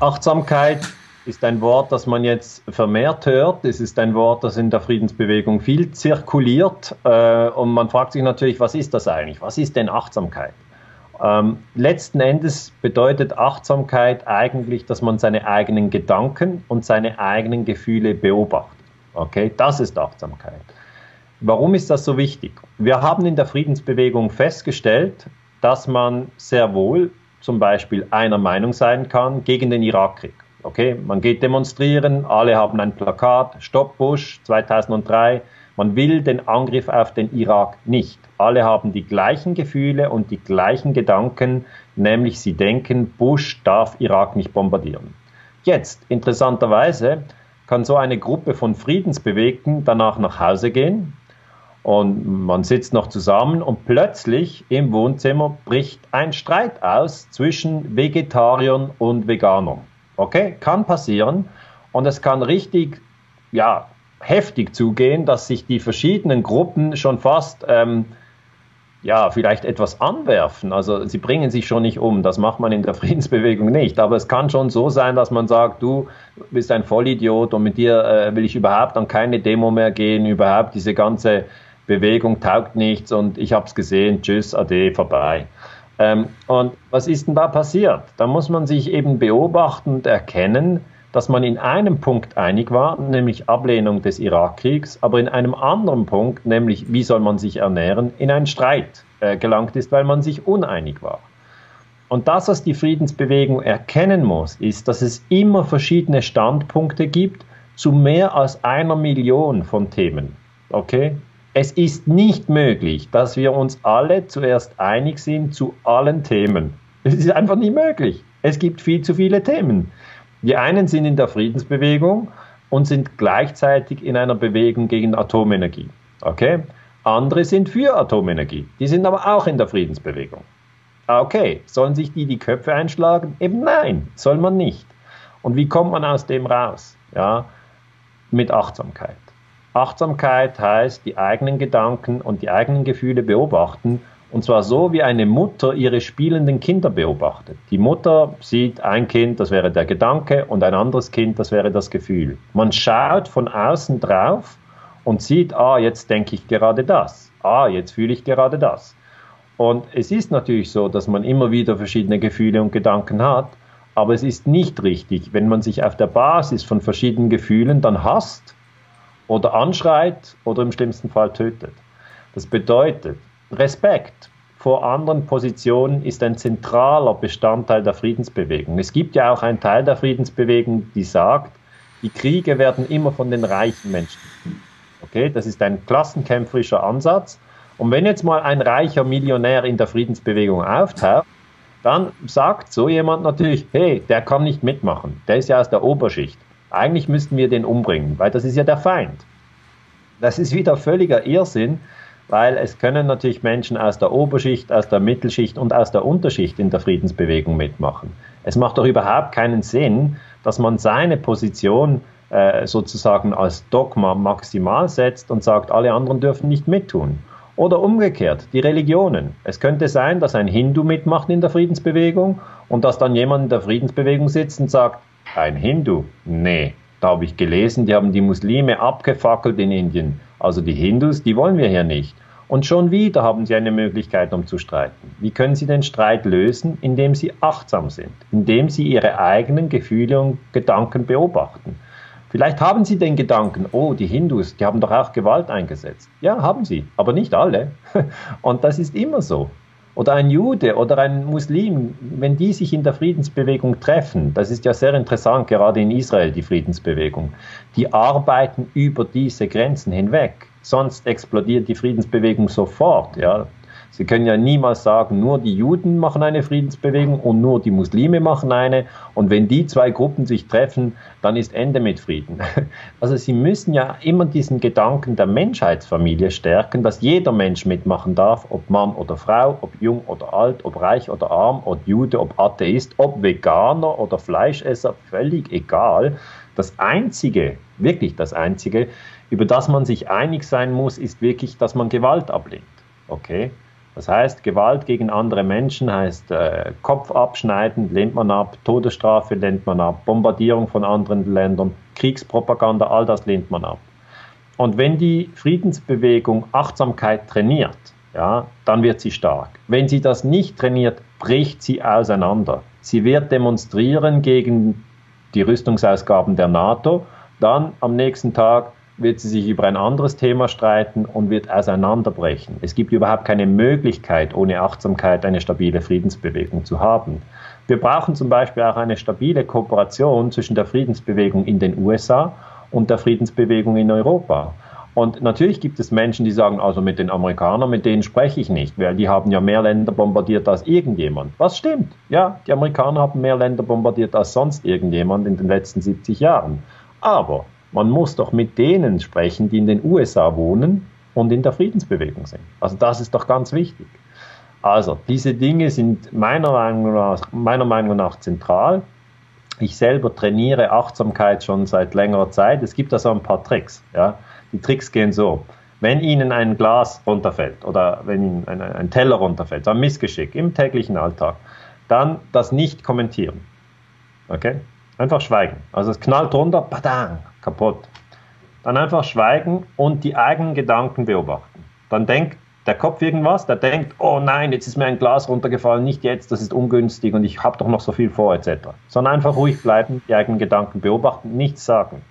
Achtsamkeit ist ein Wort, das man jetzt vermehrt hört. Es ist ein Wort, das in der Friedensbewegung viel zirkuliert. Äh, und man fragt sich natürlich, was ist das eigentlich? Was ist denn Achtsamkeit? Ähm, letzten Endes bedeutet Achtsamkeit eigentlich, dass man seine eigenen Gedanken und seine eigenen Gefühle beobachtet. Okay, das ist Achtsamkeit. Warum ist das so wichtig? Wir haben in der Friedensbewegung festgestellt, dass man sehr wohl zum Beispiel einer Meinung sein kann gegen den Irakkrieg. Okay, man geht demonstrieren, alle haben ein Plakat, Stopp Bush 2003. Man will den Angriff auf den Irak nicht. Alle haben die gleichen Gefühle und die gleichen Gedanken, nämlich sie denken, Bush darf Irak nicht bombardieren. Jetzt, interessanterweise, kann so eine Gruppe von Friedensbewegten danach nach Hause gehen, und man sitzt noch zusammen und plötzlich im Wohnzimmer bricht ein Streit aus zwischen Vegetariern und Veganern. Okay, kann passieren und es kann richtig, ja, heftig zugehen, dass sich die verschiedenen Gruppen schon fast, ähm, ja, vielleicht etwas anwerfen. Also sie bringen sich schon nicht um, das macht man in der Friedensbewegung nicht. Aber es kann schon so sein, dass man sagt, du bist ein Vollidiot und mit dir äh, will ich überhaupt an keine Demo mehr gehen, überhaupt diese ganze Bewegung taugt nichts und ich habe es gesehen, tschüss, ade, vorbei. Ähm, und was ist denn da passiert? Da muss man sich eben beobachten und erkennen, dass man in einem Punkt einig war, nämlich Ablehnung des Irakkriegs, aber in einem anderen Punkt, nämlich wie soll man sich ernähren, in einen Streit äh, gelangt ist, weil man sich uneinig war. Und das, was die Friedensbewegung erkennen muss, ist, dass es immer verschiedene Standpunkte gibt zu mehr als einer Million von Themen. Okay? Es ist nicht möglich, dass wir uns alle zuerst einig sind zu allen Themen. Es ist einfach nicht möglich. Es gibt viel zu viele Themen. Die einen sind in der Friedensbewegung und sind gleichzeitig in einer Bewegung gegen Atomenergie. Okay? Andere sind für Atomenergie. Die sind aber auch in der Friedensbewegung. Okay, sollen sich die die Köpfe einschlagen? Eben nein, soll man nicht. Und wie kommt man aus dem raus? Ja, mit Achtsamkeit. Achtsamkeit heißt, die eigenen Gedanken und die eigenen Gefühle beobachten, und zwar so, wie eine Mutter ihre spielenden Kinder beobachtet. Die Mutter sieht ein Kind, das wäre der Gedanke, und ein anderes Kind, das wäre das Gefühl. Man schaut von außen drauf und sieht, ah, jetzt denke ich gerade das, ah, jetzt fühle ich gerade das. Und es ist natürlich so, dass man immer wieder verschiedene Gefühle und Gedanken hat, aber es ist nicht richtig, wenn man sich auf der Basis von verschiedenen Gefühlen dann hasst, oder anschreit oder im schlimmsten Fall tötet. Das bedeutet, Respekt vor anderen Positionen ist ein zentraler Bestandteil der Friedensbewegung. Es gibt ja auch einen Teil der Friedensbewegung, die sagt, die Kriege werden immer von den reichen Menschen. Okay, das ist ein klassenkämpferischer Ansatz. Und wenn jetzt mal ein reicher Millionär in der Friedensbewegung auftaucht, dann sagt so jemand natürlich, hey, der kann nicht mitmachen, der ist ja aus der Oberschicht. Eigentlich müssten wir den umbringen, weil das ist ja der Feind. Das ist wieder völliger Irrsinn, weil es können natürlich Menschen aus der Oberschicht, aus der Mittelschicht und aus der Unterschicht in der Friedensbewegung mitmachen. Es macht doch überhaupt keinen Sinn, dass man seine Position äh, sozusagen als Dogma maximal setzt und sagt, alle anderen dürfen nicht mittun. Oder umgekehrt, die Religionen. Es könnte sein, dass ein Hindu mitmacht in der Friedensbewegung und dass dann jemand in der Friedensbewegung sitzt und sagt, ein Hindu? Nee. Da habe ich gelesen, die haben die Muslime abgefackelt in Indien. Also die Hindus, die wollen wir hier nicht. Und schon wieder haben sie eine Möglichkeit, um zu streiten. Wie können sie den Streit lösen? Indem sie achtsam sind, indem sie ihre eigenen Gefühle und Gedanken beobachten. Vielleicht haben sie den Gedanken, oh, die Hindus, die haben doch auch Gewalt eingesetzt. Ja, haben sie, aber nicht alle. Und das ist immer so oder ein Jude oder ein Muslim, wenn die sich in der Friedensbewegung treffen, das ist ja sehr interessant, gerade in Israel die Friedensbewegung, die arbeiten über diese Grenzen hinweg. Sonst explodiert die Friedensbewegung sofort. Ja. Sie können ja niemals sagen, nur die Juden machen eine Friedensbewegung und nur die Muslime machen eine. Und wenn die zwei Gruppen sich treffen, dann ist Ende mit Frieden. Also Sie müssen ja immer diesen Gedanken der Menschheitsfamilie stärken, dass jeder Mensch mitmachen darf, ob Mann oder Frau, ob jung oder alt, ob reich oder arm, ob Jude, ob Atheist, ob Veganer oder Fleischesser, völlig egal. Das Einzige, wirklich das Einzige, über das man sich einig sein muss, ist wirklich, dass man Gewalt ablehnt. Okay? Das heißt, Gewalt gegen andere Menschen heißt äh, Kopf abschneiden, lehnt man ab, Todesstrafe lehnt man ab, Bombardierung von anderen Ländern, Kriegspropaganda, all das lehnt man ab. Und wenn die Friedensbewegung Achtsamkeit trainiert, ja, dann wird sie stark. Wenn sie das nicht trainiert, bricht sie auseinander. Sie wird demonstrieren gegen die Rüstungsausgaben der NATO, dann am nächsten Tag wird sie sich über ein anderes Thema streiten und wird auseinanderbrechen. Es gibt überhaupt keine Möglichkeit, ohne Achtsamkeit eine stabile Friedensbewegung zu haben. Wir brauchen zum Beispiel auch eine stabile Kooperation zwischen der Friedensbewegung in den USA und der Friedensbewegung in Europa. Und natürlich gibt es Menschen, die sagen, also mit den Amerikanern, mit denen spreche ich nicht, weil die haben ja mehr Länder bombardiert als irgendjemand. Was stimmt? Ja, die Amerikaner haben mehr Länder bombardiert als sonst irgendjemand in den letzten 70 Jahren. Aber man muss doch mit denen sprechen, die in den USA wohnen und in der Friedensbewegung sind. Also das ist doch ganz wichtig. Also diese Dinge sind meiner Meinung nach, meiner Meinung nach zentral. Ich selber trainiere Achtsamkeit schon seit längerer Zeit. Es gibt da so ein paar Tricks. Ja? Die Tricks gehen so. Wenn Ihnen ein Glas runterfällt oder wenn Ihnen ein, ein Teller runterfällt, so ein Missgeschick im täglichen Alltag, dann das nicht kommentieren. Okay? Einfach schweigen. Also es knallt runter, badang, kaputt. Dann einfach schweigen und die eigenen Gedanken beobachten. Dann denkt der Kopf irgendwas, der denkt, oh nein, jetzt ist mir ein Glas runtergefallen, nicht jetzt, das ist ungünstig und ich habe doch noch so viel vor, etc. Sondern einfach ruhig bleiben, die eigenen Gedanken beobachten, nichts sagen.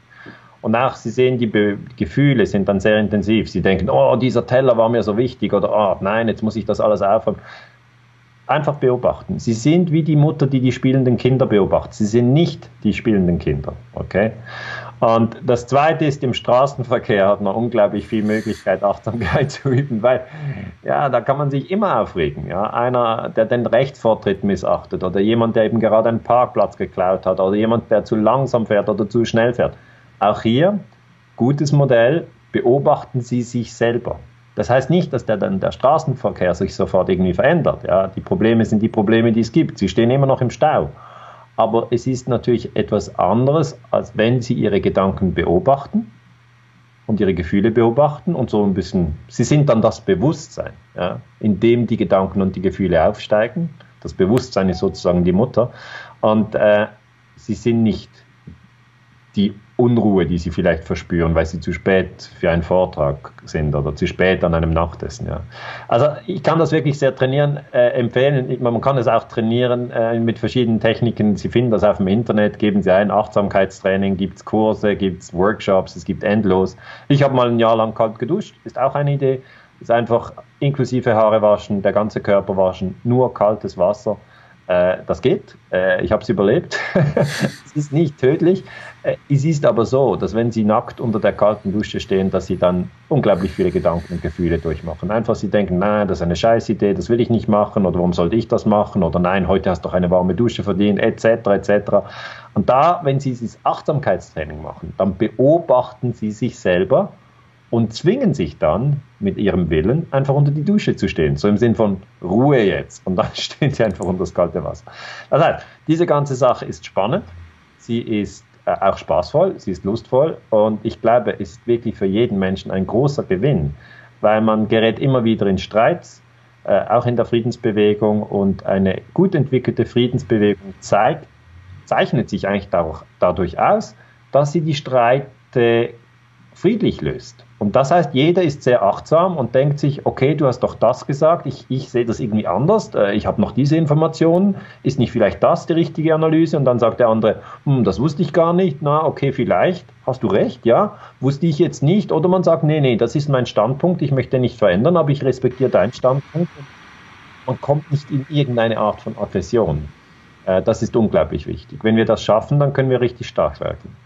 Und auch Sie sehen, die Be Gefühle sind dann sehr intensiv. Sie denken, oh, dieser Teller war mir so wichtig oder oh, nein, jetzt muss ich das alles aufräumen. Einfach beobachten. Sie sind wie die Mutter, die die spielenden Kinder beobachtet. Sie sind nicht die spielenden Kinder. Okay? Und das Zweite ist, im Straßenverkehr hat man unglaublich viel Möglichkeit, Achtsamkeit zu üben, weil ja, da kann man sich immer aufregen. Ja? Einer, der den Rechtsvortritt missachtet oder jemand, der eben gerade einen Parkplatz geklaut hat oder jemand, der zu langsam fährt oder zu schnell fährt. Auch hier, gutes Modell, beobachten Sie sich selber. Das heißt nicht, dass der, der Straßenverkehr sich sofort irgendwie verändert. Ja? Die Probleme sind die Probleme, die es gibt. Sie stehen immer noch im Stau. Aber es ist natürlich etwas anderes, als wenn Sie Ihre Gedanken beobachten und Ihre Gefühle beobachten und so ein bisschen, Sie sind dann das Bewusstsein, ja, in dem die Gedanken und die Gefühle aufsteigen. Das Bewusstsein ist sozusagen die Mutter. Und äh, Sie sind nicht die Unruhe, die sie vielleicht verspüren, weil sie zu spät für einen Vortrag sind oder zu spät an einem Nachtessen. Ja. Also ich kann das wirklich sehr trainieren, äh, empfehlen. Man kann es auch trainieren äh, mit verschiedenen Techniken. Sie finden das auf dem Internet, geben Sie ein, Achtsamkeitstraining, gibt es Kurse, gibt es Workshops, es gibt endlos. Ich habe mal ein Jahr lang kalt geduscht, ist auch eine Idee. Ist einfach inklusive Haare waschen, der ganze Körper waschen, nur kaltes Wasser das geht. Äh, ich habe es überlebt. es ist nicht tödlich. Äh, es ist aber so, dass wenn Sie nackt unter der kalten Dusche stehen, dass Sie dann unglaublich viele Gedanken und Gefühle durchmachen. Einfach Sie denken, nein, das ist eine Scheißidee, das will ich nicht machen oder warum sollte ich das machen oder nein, heute hast du doch eine warme Dusche verdient, etc. etc. Und da, wenn Sie dieses Achtsamkeitstraining machen, dann beobachten Sie sich selber und zwingen sich dann mit ihrem Willen einfach unter die Dusche zu stehen. So im Sinn von Ruhe jetzt. Und dann stehen sie einfach unter das kalte Wasser. Das heißt, diese ganze Sache ist spannend. Sie ist äh, auch spaßvoll, sie ist lustvoll. Und ich glaube, es ist wirklich für jeden Menschen ein großer Gewinn, weil man gerät immer wieder in Streits, äh, auch in der Friedensbewegung. Und eine gut entwickelte Friedensbewegung zeigt, zeichnet sich eigentlich dadurch aus, dass sie die Streite friedlich löst. Und das heißt, jeder ist sehr achtsam und denkt sich, okay, du hast doch das gesagt, ich, ich sehe das irgendwie anders, äh, ich habe noch diese Informationen, ist nicht vielleicht das die richtige Analyse? Und dann sagt der andere, hm, das wusste ich gar nicht, na, okay, vielleicht, hast du recht, ja, wusste ich jetzt nicht. Oder man sagt, nee, nee, das ist mein Standpunkt, ich möchte nicht verändern, aber ich respektiere deinen Standpunkt. Man kommt nicht in irgendeine Art von Aggression. Äh, das ist unglaublich wichtig. Wenn wir das schaffen, dann können wir richtig stark werden.